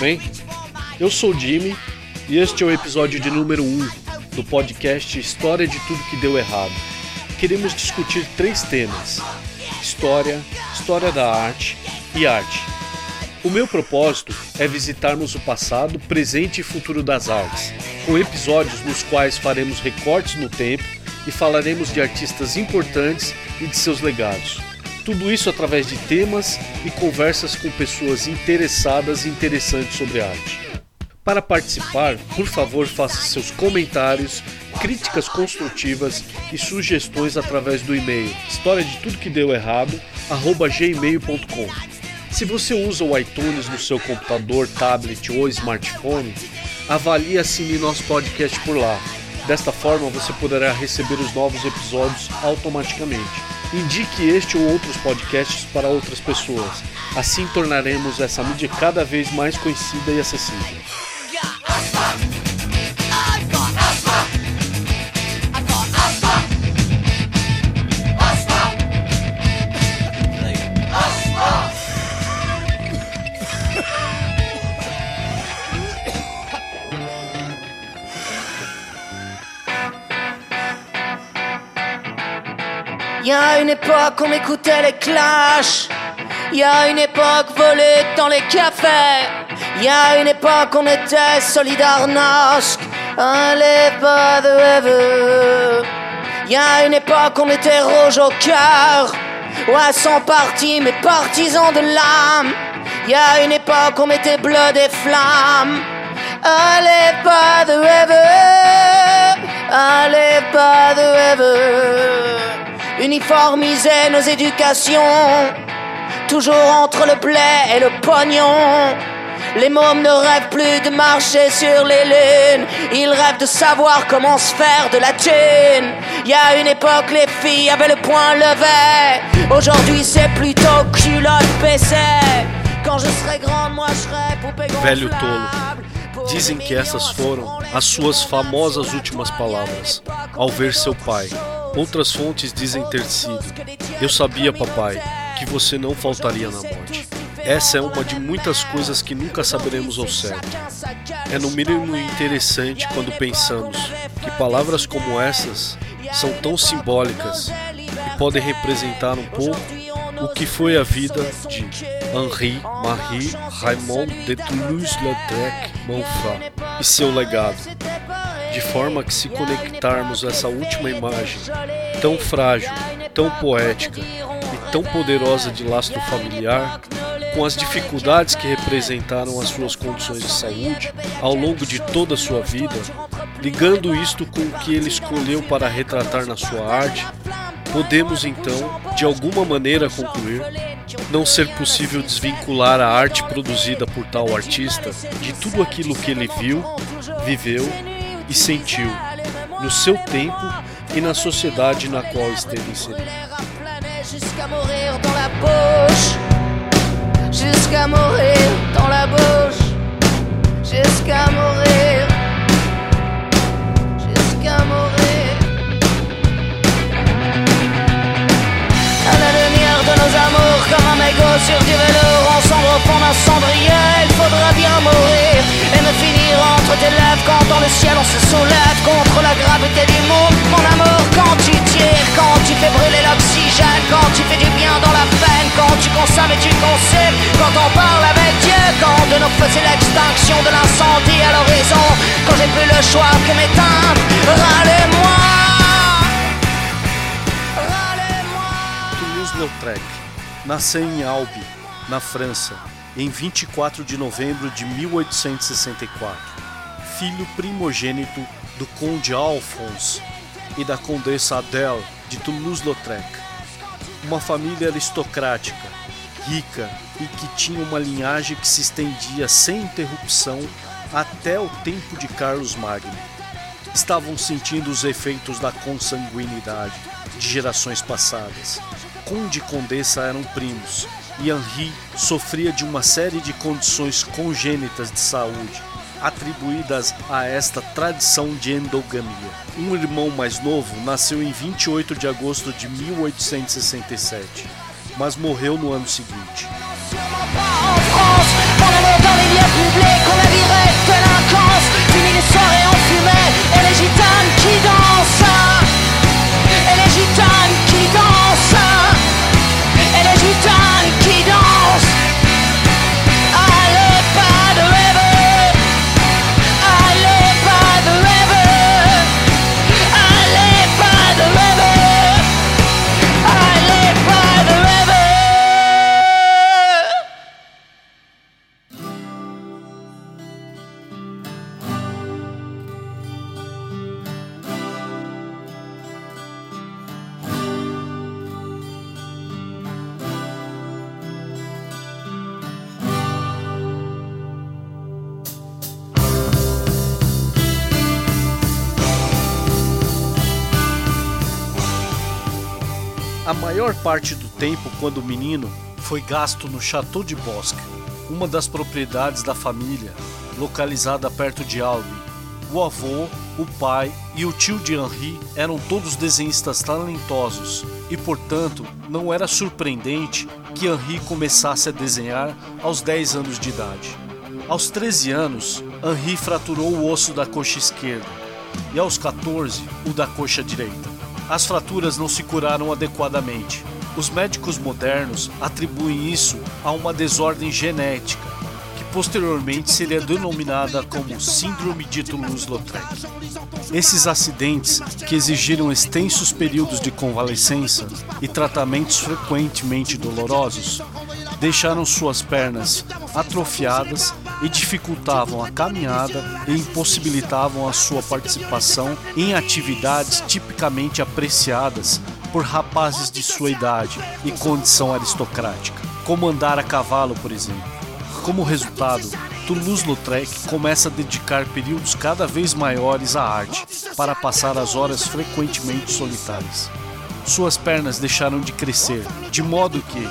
bem? Eu sou o Jimmy e este é o episódio de número 1 do podcast História de Tudo que Deu Errado. Queremos discutir três temas: história, história da arte e arte. O meu propósito é visitarmos o passado, presente e futuro das artes, com episódios nos quais faremos recortes no tempo e falaremos de artistas importantes e de seus legados. Tudo isso através de temas e conversas com pessoas interessadas e interessantes sobre arte. Para participar, por favor, faça seus comentários, críticas construtivas e sugestões através do e-mail história de tudo que deu errado gmail.com. Se você usa o iTunes no seu computador, tablet ou smartphone, avalie e assine nosso podcast por lá. Desta forma, você poderá receber os novos episódios automaticamente. Indique este ou outros podcasts para outras pessoas. Assim tornaremos essa mídia cada vez mais conhecida e acessível. Y a une époque on écoutait les clashs. Y a une époque volée dans les cafés. Y a une époque on était solidarnosque. Allez pas de ever. Y a une époque on était rouge au cœur. Ouais, sans parti, mais partisans de l'âme. Y a une époque on était bleu des flammes. Allez pas de ever. Allez pas de ever uniformiser nos éducations, toujours entre le blé et le pognon. Les mômes ne rêvent plus de marcher sur les lunes, ils rêvent de savoir comment se faire de la thune. Y a une époque, les filles avaient le poing levé, aujourd'hui c'est plutôt culotte PC. Quand je serai grande, moi je serai poupée gonflable. Dizem que essas foram as suas famosas últimas palavras ao ver seu pai. Outras fontes dizem ter sido: Eu sabia, papai, que você não faltaria na morte. Essa é uma de muitas coisas que nunca saberemos ao certo. É no mínimo interessante quando pensamos que palavras como essas são tão simbólicas e podem representar um pouco o que foi a vida de Henri Marie Raymond de Toulouse-Lautrec Montfort e seu legado, de forma que se conectarmos essa última imagem tão frágil, tão poética e tão poderosa de lastro familiar, com as dificuldades que representaram as suas condições de saúde ao longo de toda a sua vida, ligando isto com o que ele escolheu para retratar na sua arte, podemos então, de alguma maneira, concluir não ser possível desvincular a arte produzida por tal artista de tudo aquilo que ele viu, viveu e sentiu no seu tempo e na sociedade na qual esteve inserido. sur du vélo, ensemble reprendre un cendrier. Il faudra bien mourir et me finir entre tes lèvres quand dans le ciel on se soulève contre la gravité du monde. Mon amour, quand tu tires, quand tu fais brûler l'oxygène, quand tu fais du bien dans la peine, quand tu consommes et tu consumes, quand on parle avec Dieu, quand de nos feux c'est l'extinction de l'incendie à l'horizon, quand j'ai plus le choix que m'éteindre, râlez-moi. Râlez-moi. Toulouse-Lautrec. Nasceu em Albi, na França, em 24 de novembro de 1864, filho primogênito do conde Alphonse e da condessa Adèle de Toulouse-Lautrec. Uma família aristocrática, rica e que tinha uma linhagem que se estendia sem interrupção até o tempo de Carlos Magno. Estavam sentindo os efeitos da consanguinidade de gerações passadas. Conde e condessa eram primos, e Henri sofria de uma série de condições congênitas de saúde, atribuídas a esta tradição de endogamia. Um irmão mais novo nasceu em 28 de agosto de 1867, mas morreu no ano seguinte. Parte do tempo, quando menino, foi gasto no Château de Bosque, uma das propriedades da família, localizada perto de Albi. O avô, o pai e o tio de Henri eram todos desenhistas talentosos e, portanto, não era surpreendente que Henri começasse a desenhar aos 10 anos de idade. Aos 13 anos, Henri fraturou o osso da coxa esquerda e aos 14 o da coxa direita. As fraturas não se curaram adequadamente. Os médicos modernos atribuem isso a uma desordem genética, que posteriormente seria denominada como Síndrome de Toulouse-Lautrec. Esses acidentes, que exigiram extensos períodos de convalescença e tratamentos frequentemente dolorosos, deixaram suas pernas atrofiadas e dificultavam a caminhada e impossibilitavam a sua participação em atividades tipicamente apreciadas por rapazes de sua idade e condição aristocrática, como andar a cavalo, por exemplo. Como resultado, Toulouse-Lautrec começa a dedicar períodos cada vez maiores à arte, para passar as horas frequentemente solitárias. Suas pernas deixaram de crescer, de modo que,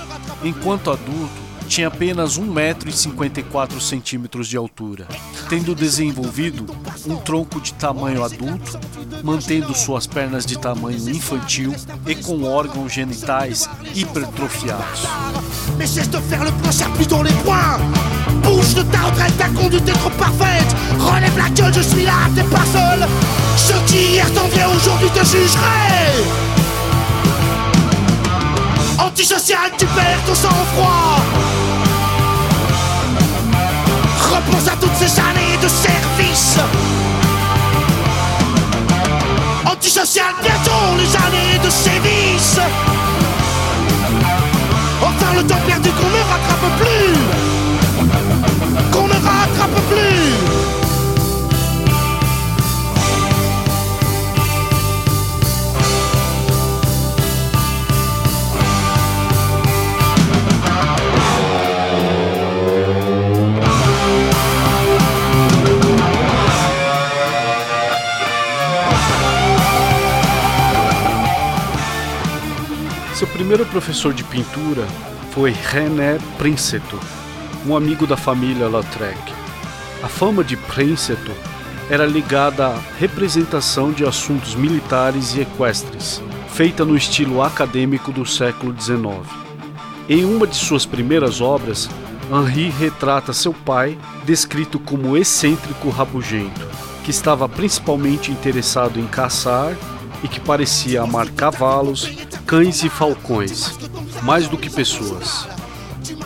enquanto adulto, tinha apenas 1,54m de altura, tendo desenvolvido um tronco de tamanho adulto, mantendo suas pernas de tamanho infantil e com órgãos genitais hipertrofiados. Bouge de ta retraite, ta conduite est trop parfaite. Relève la gueule, je suis là, t'es pas seul. Ce qui hier t'enviait aujourd'hui te jugerait. Antisocial, tu perds ton sang-froid Repense à toutes ces années de service. Antisocial, bientôt les années de sévices. Enfin le temps perdu qu'on ne rattrape plus. Qu'on ne rattrape plus primeiro professor de pintura foi René Princeto, um amigo da família Lautrec. A fama de Princeto era ligada à representação de assuntos militares e equestres, feita no estilo acadêmico do século XIX. Em uma de suas primeiras obras, Henri retrata seu pai, descrito como excêntrico rabugento, que estava principalmente interessado em caçar e que parecia amar cavalos, cães e falcões, mais do que pessoas.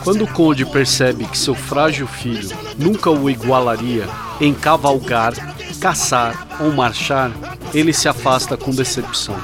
Quando o conde percebe que seu frágil filho nunca o igualaria em cavalgar, caçar ou marchar, ele se afasta com decepção.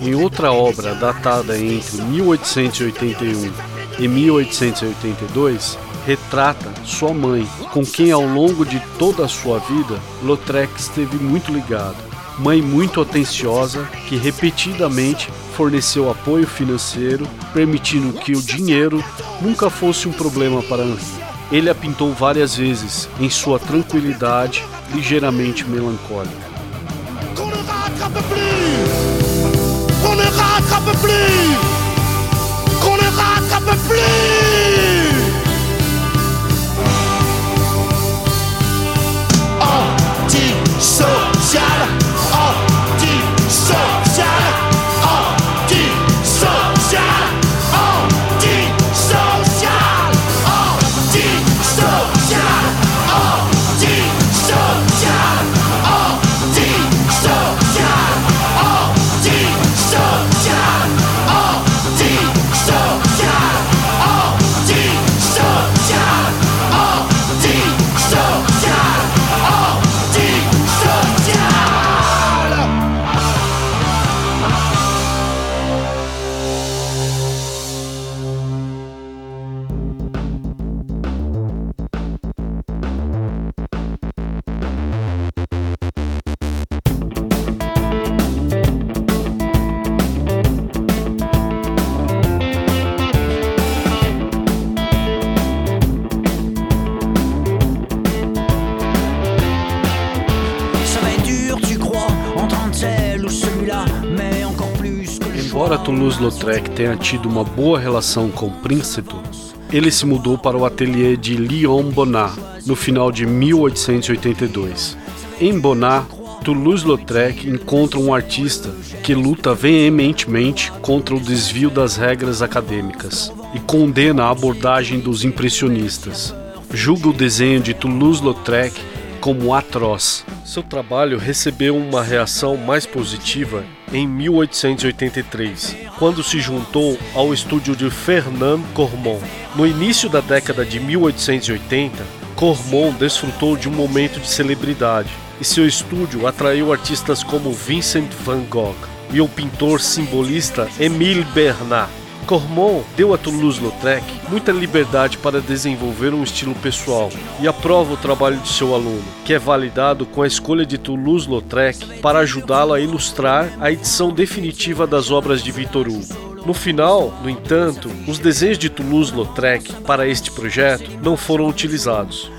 Em outra obra datada entre 1881 e 1882, retrata sua mãe, com quem ao longo de toda a sua vida Lautrec esteve muito ligado mãe muito atenciosa que repetidamente forneceu apoio financeiro, permitindo que o dinheiro nunca fosse um problema para Henri. Ele a pintou várias vezes em sua tranquilidade ligeiramente melancólica. Toulouse-Lautrec tenha tido uma boa relação com Princeton, ele se mudou para o ateliê de Léon Bonnat no final de 1882. Em Bonnat, Toulouse-Lautrec encontra um artista que luta veementemente contra o desvio das regras acadêmicas e condena a abordagem dos impressionistas. Julga o desenho de Toulouse-Lautrec como atroz. Seu trabalho recebeu uma reação mais positiva em 1883, quando se juntou ao estúdio de Fernand Cormon. No início da década de 1880, Cormon desfrutou de um momento de celebridade e seu estúdio atraiu artistas como Vincent van Gogh e o pintor simbolista Émile Bernard. Cormon deu a Toulouse-Lautrec muita liberdade para desenvolver um estilo pessoal e aprova o trabalho de seu aluno, que é validado com a escolha de Toulouse-Lautrec para ajudá-lo a ilustrar a edição definitiva das obras de Victor Hugo. No final, no entanto, os desenhos de Toulouse-Lautrec para este projeto não foram utilizados.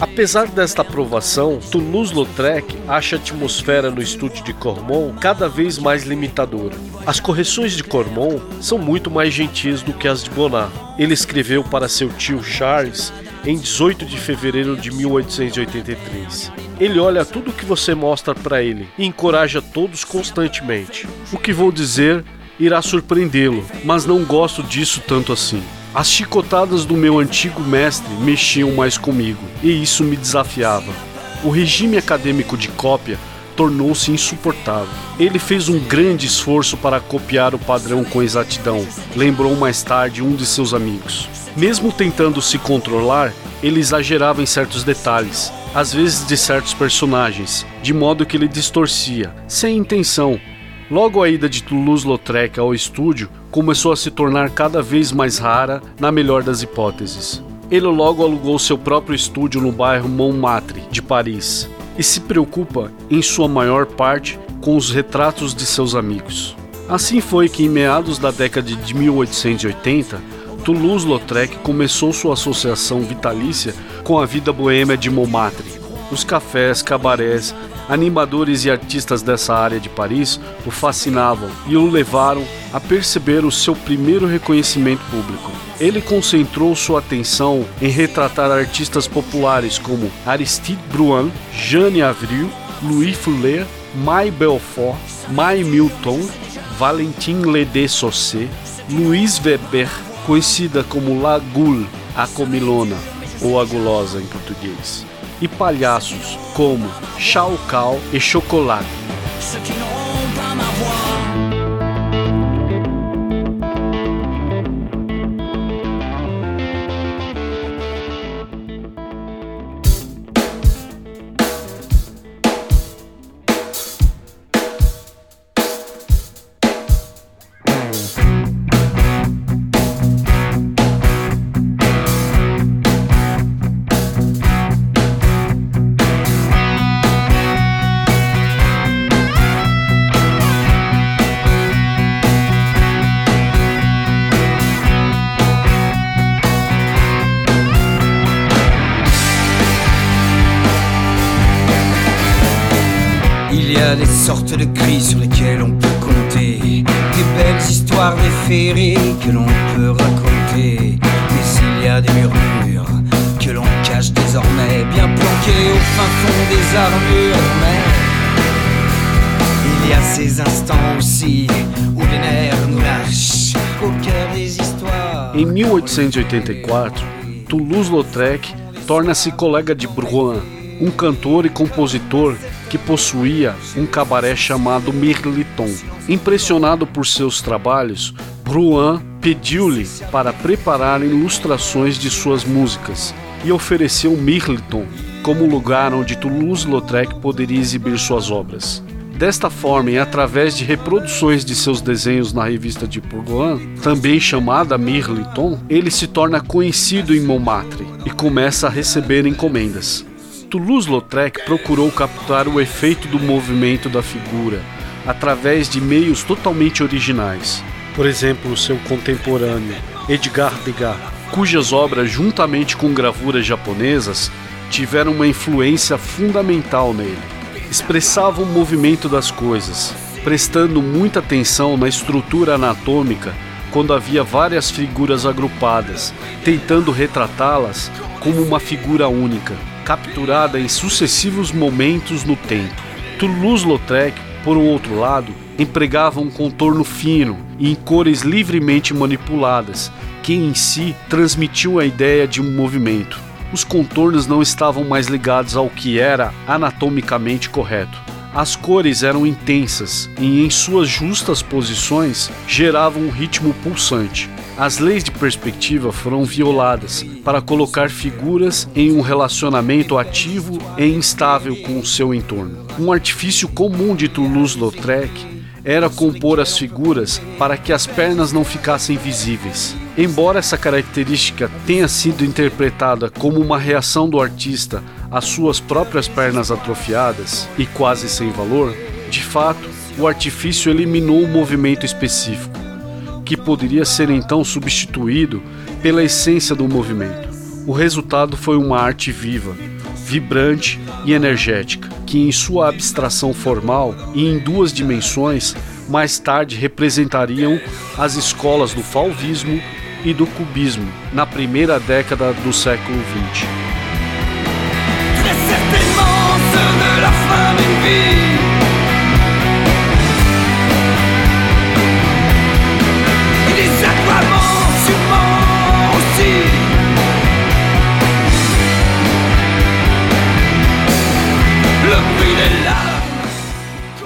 Apesar desta aprovação, Toulouse-Lautrec acha a atmosfera no estúdio de Cormon cada vez mais limitadora. As correções de Cormon são muito mais gentis do que as de Bonnat. Ele escreveu para seu tio Charles em 18 de fevereiro de 1883. Ele olha tudo o que você mostra para ele e encoraja todos constantemente. O que vou dizer irá surpreendê-lo, mas não gosto disso tanto assim. As chicotadas do meu antigo mestre mexiam mais comigo, e isso me desafiava. O regime acadêmico de cópia tornou-se insuportável. Ele fez um grande esforço para copiar o padrão com exatidão, lembrou mais tarde um de seus amigos. Mesmo tentando se controlar, ele exagerava em certos detalhes, às vezes de certos personagens, de modo que ele distorcia, sem intenção, Logo a ida de Toulouse-Lautrec ao estúdio começou a se tornar cada vez mais rara, na melhor das hipóteses. Ele logo alugou seu próprio estúdio no bairro Montmartre, de Paris, e se preocupa, em sua maior parte, com os retratos de seus amigos. Assim foi que, em meados da década de 1880, Toulouse-Lautrec começou sua associação vitalícia com a vida boêmia de Montmartre. Os cafés, cabarés Animadores e artistas dessa área de Paris o fascinavam e o levaram a perceber o seu primeiro reconhecimento público. Ele concentrou sua atenção em retratar artistas populares como Aristide Bruin, Jeanne Avril, Louis Fuller, Mai Belfort, Mai Milton, Valentin Lede Saussé, Louise Weber, conhecida como La Goule, a comilona ou a gulosa em português. E palhaços como Chao Cao e Chocolate. 1984, Toulouse-Lautrec torna-se colega de Bruin, um cantor e compositor que possuía um cabaré chamado Mirliton. Impressionado por seus trabalhos, Bruin pediu-lhe para preparar ilustrações de suas músicas e ofereceu Mirliton como lugar onde Toulouse-Lautrec poderia exibir suas obras. Desta forma, e através de reproduções de seus desenhos na revista de Bourgoin, também chamada Mirliton, ele se torna conhecido em Montmartre e começa a receber encomendas. Toulouse-Lautrec procurou capturar o efeito do movimento da figura através de meios totalmente originais. Por exemplo, seu contemporâneo Edgar Degas, cujas obras, juntamente com gravuras japonesas, tiveram uma influência fundamental nele. Expressavam o movimento das coisas, prestando muita atenção na estrutura anatômica quando havia várias figuras agrupadas, tentando retratá-las como uma figura única capturada em sucessivos momentos no tempo. Toulouse-Lautrec, por um outro lado, empregava um contorno fino e em cores livremente manipuladas, que em si transmitiam a ideia de um movimento. Os contornos não estavam mais ligados ao que era anatomicamente correto. As cores eram intensas e, em suas justas posições, geravam um ritmo pulsante. As leis de perspectiva foram violadas para colocar figuras em um relacionamento ativo e instável com o seu entorno. Um artifício comum de Toulouse-Lautrec era compor as figuras para que as pernas não ficassem visíveis. Embora essa característica tenha sido interpretada como uma reação do artista às suas próprias pernas atrofiadas e quase sem valor, de fato, o artifício eliminou o movimento específico que poderia ser então substituído pela essência do movimento. O resultado foi uma arte viva, vibrante e energética, que em sua abstração formal e em duas dimensões mais tarde representariam as escolas do fauvismo e do cubismo na primeira década do século XX.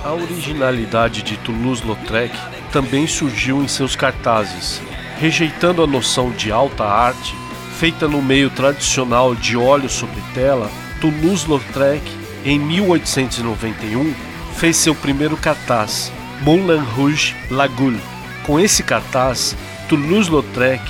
A originalidade de Toulouse-Lautrec também surgiu em seus cartazes, rejeitando a noção de alta arte feita no meio tradicional de óleo sobre tela. Toulouse-Lautrec, em 1891, fez seu primeiro cartaz, Moulin Rouge Lagoule. Com esse cartaz, Toulouse-Lautrec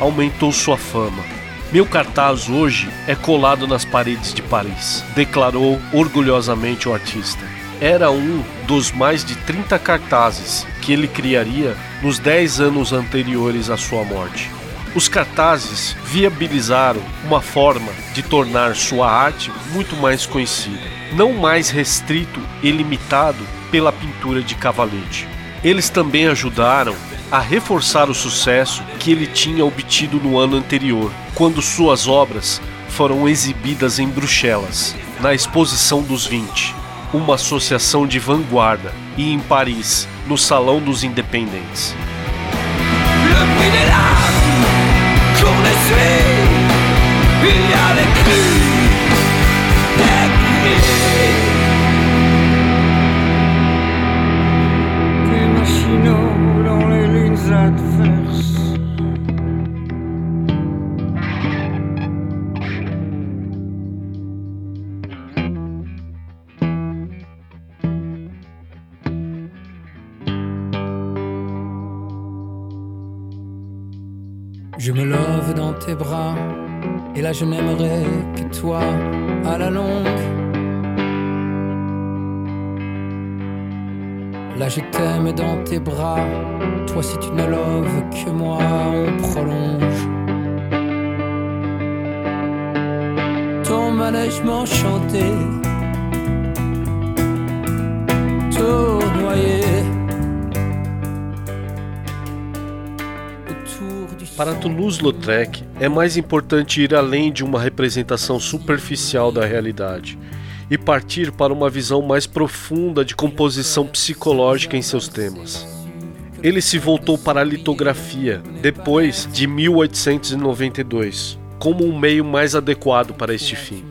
aumentou sua fama. Meu cartaz hoje é colado nas paredes de Paris, declarou orgulhosamente o artista era um dos mais de 30 cartazes que ele criaria nos 10 anos anteriores à sua morte. Os cartazes viabilizaram uma forma de tornar sua arte muito mais conhecida, não mais restrito e limitado pela pintura de cavalete. Eles também ajudaram a reforçar o sucesso que ele tinha obtido no ano anterior, quando suas obras foram exibidas em Bruxelas, na Exposição dos 20 uma associação de vanguarda, e em Paris, no Salão dos Independentes. Là je n'aimerais que toi à la longue. Là je t'aime dans tes bras, toi si tu ne loves que moi, on prolonge. Ton manège tournoyé. Para Toulouse-Lautrec, é mais importante ir além de uma representação superficial da realidade e partir para uma visão mais profunda de composição psicológica em seus temas. Ele se voltou para a litografia depois de 1892, como um meio mais adequado para este fim.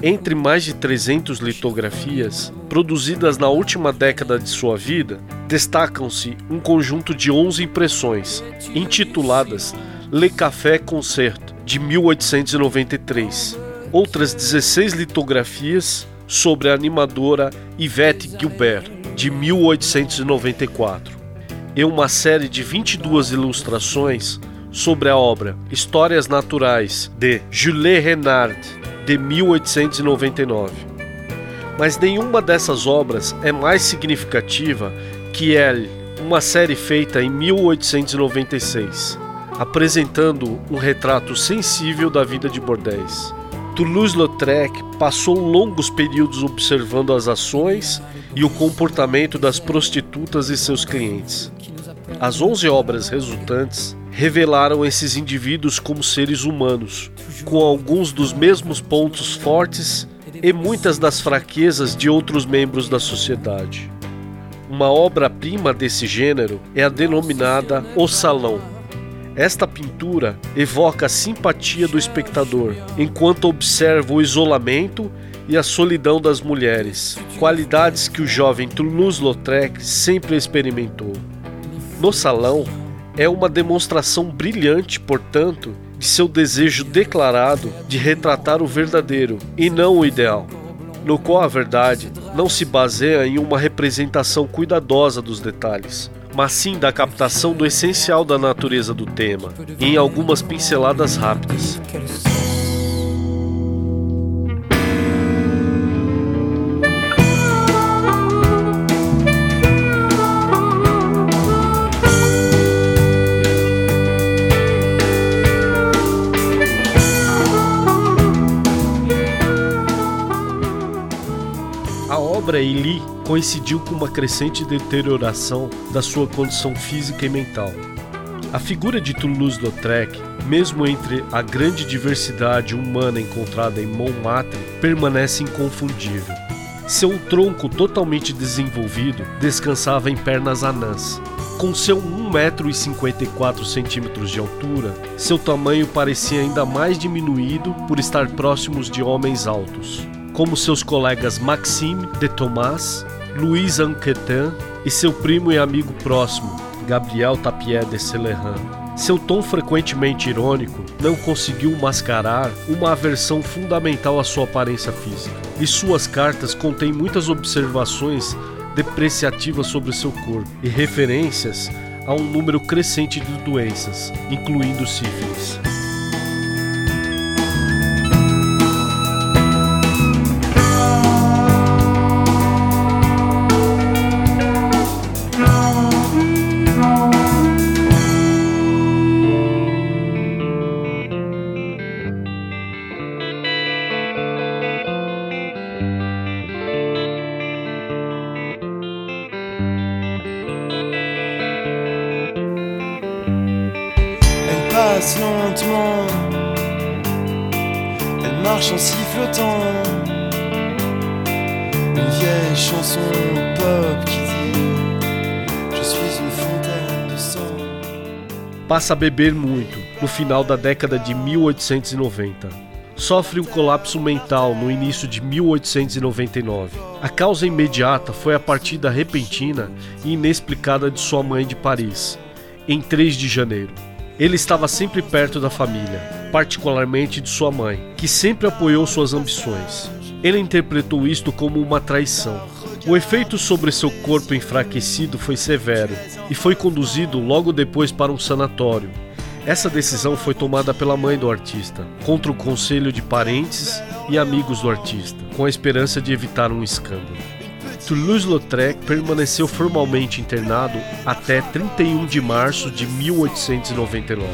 Entre mais de 300 litografias produzidas na última década de sua vida, destacam-se um conjunto de 11 impressões, intituladas Le Café Concerto, de 1893. Outras 16 litografias sobre a animadora Yvette Gilbert, de 1894. E uma série de 22 ilustrações sobre a obra Histórias Naturais, de Jules Renard, de 1899. Mas nenhuma dessas obras é mais significativa que Elle, uma série feita em 1896, apresentando um retrato sensível da vida de bordéis. Toulouse-Lautrec passou longos períodos observando as ações e o comportamento das prostitutas e seus clientes. As 11 obras resultantes revelaram esses indivíduos como seres humanos, com alguns dos mesmos pontos fortes e muitas das fraquezas de outros membros da sociedade. Uma obra-prima desse gênero é a denominada O Salão. Esta pintura evoca a simpatia do espectador enquanto observa o isolamento e a solidão das mulheres, qualidades que o jovem Toulouse-Lautrec sempre experimentou. No salão, é uma demonstração brilhante, portanto, de seu desejo declarado de retratar o verdadeiro e não o ideal, no qual a verdade não se baseia em uma representação cuidadosa dos detalhes, mas sim da captação do essencial da natureza do tema, em algumas pinceladas rápidas. Coincidiu com uma crescente deterioração da sua condição física e mental. A figura de Toulouse-Lautrec, mesmo entre a grande diversidade humana encontrada em Montmartre, permanece inconfundível. Seu tronco totalmente desenvolvido descansava em pernas anãs. Com seu 1,54m de altura, seu tamanho parecia ainda mais diminuído por estar próximos de homens altos como seus colegas Maxime de Thomas, Louis Anquetin e seu primo e amigo próximo, Gabriel Tapier de Celerin. Seu tom frequentemente irônico não conseguiu mascarar uma aversão fundamental à sua aparência física, e suas cartas contêm muitas observações depreciativas sobre seu corpo e referências a um número crescente de doenças, incluindo sífilis. Passa a beber muito no final da década de 1890 sofre um colapso mental no início de 1899. A causa imediata foi a partida repentina e inexplicada de sua mãe de Paris, em 3 de janeiro. Ele estava sempre perto da família, particularmente de sua mãe, que sempre apoiou suas ambições. Ele interpretou isto como uma traição. O efeito sobre seu corpo enfraquecido foi severo e foi conduzido logo depois para um sanatório. Essa decisão foi tomada pela mãe do artista, contra o conselho de parentes e amigos do artista, com a esperança de evitar um escândalo. Toulouse-Lautrec permaneceu formalmente internado até 31 de março de 1899.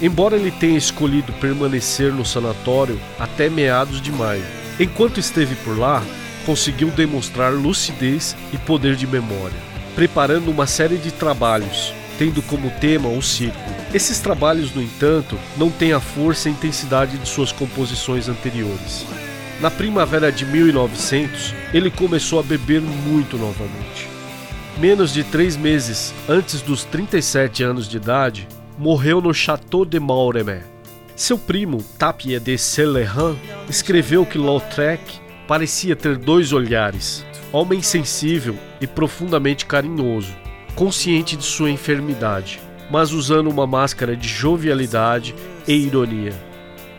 Embora ele tenha escolhido permanecer no sanatório até meados de maio, enquanto esteve por lá, conseguiu demonstrar lucidez e poder de memória, preparando uma série de trabalhos, tendo como tema o circo. Esses trabalhos, no entanto, não têm a força e intensidade de suas composições anteriores. Na primavera de 1900, ele começou a beber muito novamente. Menos de três meses antes dos 37 anos de idade, morreu no Château de Mauremé. Seu primo, Tapie de Celerin, escreveu que Lautrec parecia ter dois olhares, homem sensível e profundamente carinhoso, consciente de sua enfermidade, mas usando uma máscara de jovialidade e ironia.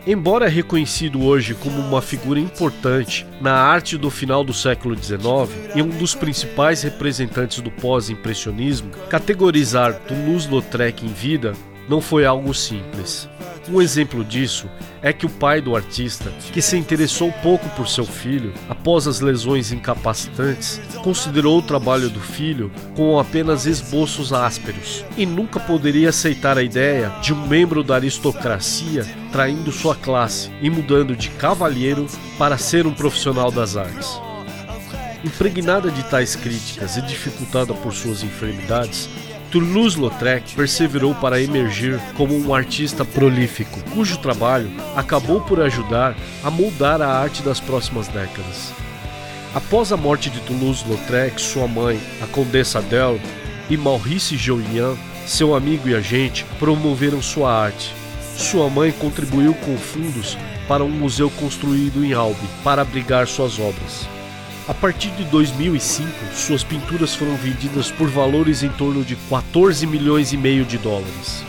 Embora reconhecido hoje como uma figura importante na arte do final do século XIX e um dos principais representantes do pós-impressionismo, categorizar Toulouse-Lautrec em vida não foi algo simples. Um exemplo disso é que o pai do artista, que se interessou pouco por seu filho após as lesões incapacitantes, considerou o trabalho do filho com apenas esboços ásperos e nunca poderia aceitar a ideia de um membro da aristocracia traindo sua classe e mudando de cavalheiro para ser um profissional das artes. Impregnada de tais críticas e dificultada por suas enfermidades, Toulouse-Lautrec perseverou para emergir como um artista prolífico, cujo trabalho acabou por ajudar a moldar a arte das próximas décadas. Após a morte de Toulouse-Lautrec, sua mãe, a Condessa Adele, e Maurice Jolian, seu amigo e agente, promoveram sua arte. Sua mãe contribuiu com fundos para um museu construído em Albi para abrigar suas obras. A partir de 2005, suas pinturas foram vendidas por valores em torno de 14 milhões e meio de dólares.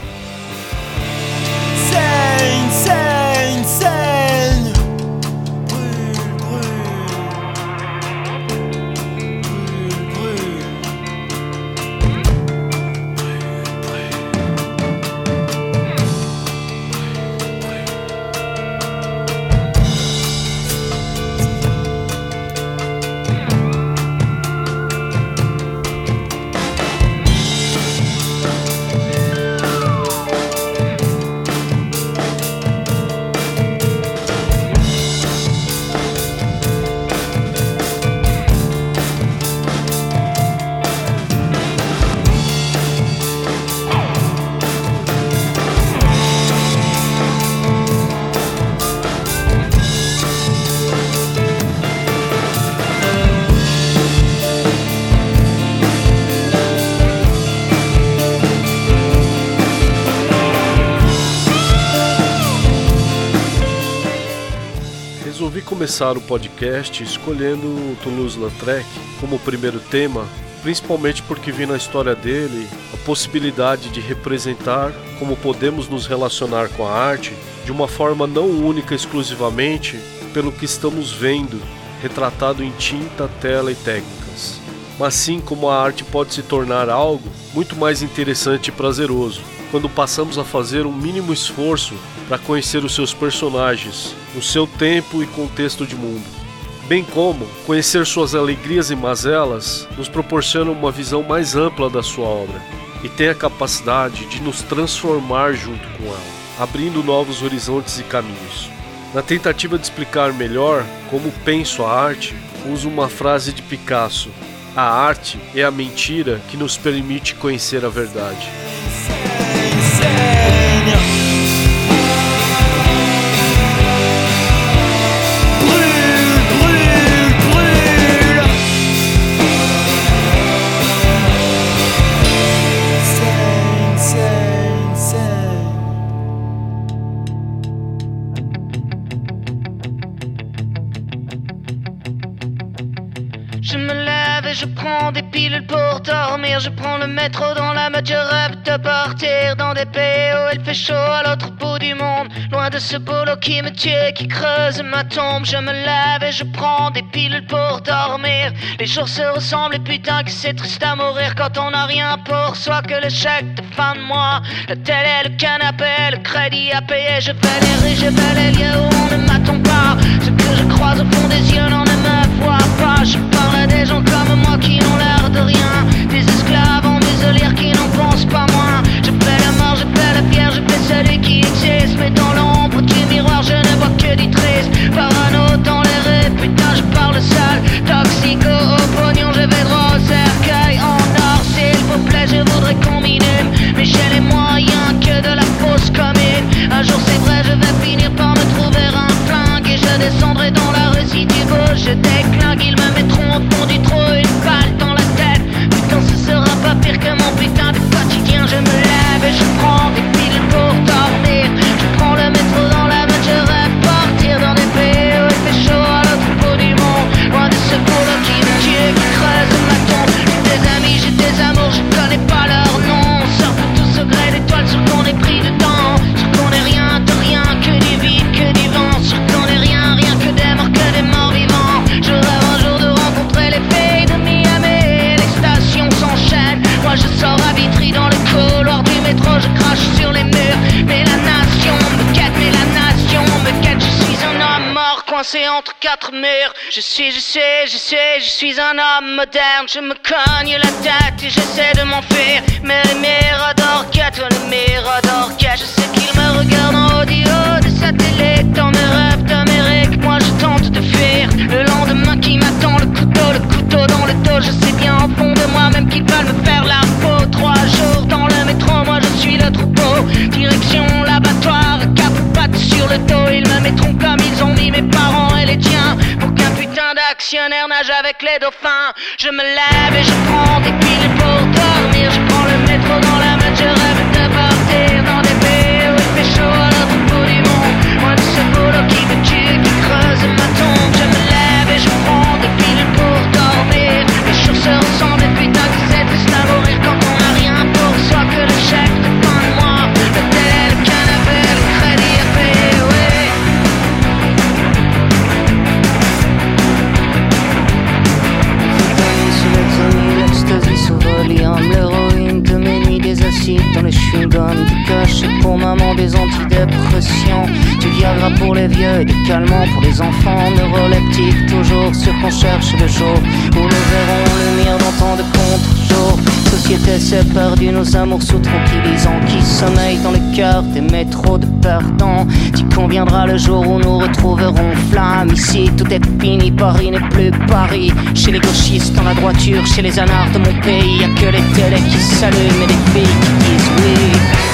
Começar o podcast escolhendo Toulouse-Lautrec como primeiro tema, principalmente porque vi na história dele a possibilidade de representar como podemos nos relacionar com a arte de uma forma não única exclusivamente pelo que estamos vendo retratado em tinta, tela e técnicas, mas sim como a arte pode se tornar algo muito mais interessante e prazeroso quando passamos a fazer um mínimo esforço para conhecer os seus personagens, o seu tempo e contexto de mundo. Bem como conhecer suas alegrias e mazelas nos proporciona uma visão mais ampla da sua obra e tem a capacidade de nos transformar junto com ela, abrindo novos horizontes e caminhos. Na tentativa de explicar melhor como penso a arte, uso uma frase de Picasso: A arte é a mentira que nos permite conhecer a verdade. Dans la mode, je rêve de partir dans des pays où il fait chaud à l'autre bout du monde. Loin de ce boulot qui me tue, qui creuse ma tombe. Je me lève et je prends des pilules pour dormir. Les jours se ressemblent et putain que c'est triste à mourir quand on n'a rien pour soi que le chèque de fin de mois. La télé, le canapé, le crédit à payer. Je vais les rues, je vais les lieux où on ne m'attend pas. Ce que je croise au fond des yeux n'en ne me voit pas. Je parle à des gens comme moi qui n'ont l'air de rien. Pas. Je fais la mort, je fais la pierre, je fais celui qui existe. Mais dans l'ombre du miroir, je ne vois que du triste. Parano dans les rues, putain, je parle seul. Je suis, je sais, je sais, je suis un homme moderne. Je me cogne la tête et j'essaie de m'enfuir. Mais les miradors les. Je sais les dauphins. Je me lève et je prends les vieux et calmants pour les enfants, neuroleptiques toujours ceux qu'on cherche le jour, où nous verrons le mire dans tant de contre-jours. Société s'est perdue, nos amours sous tranquillisants qui sommeillent dans le cœur des métros de perdants. T'y conviendra le jour où nous retrouverons flamme. Ici tout est fini, Paris n'est plus Paris. Chez les gauchistes dans la droiture, chez les anards de mon pays, y a que les télés qui s'allument et les filles qui disent oui.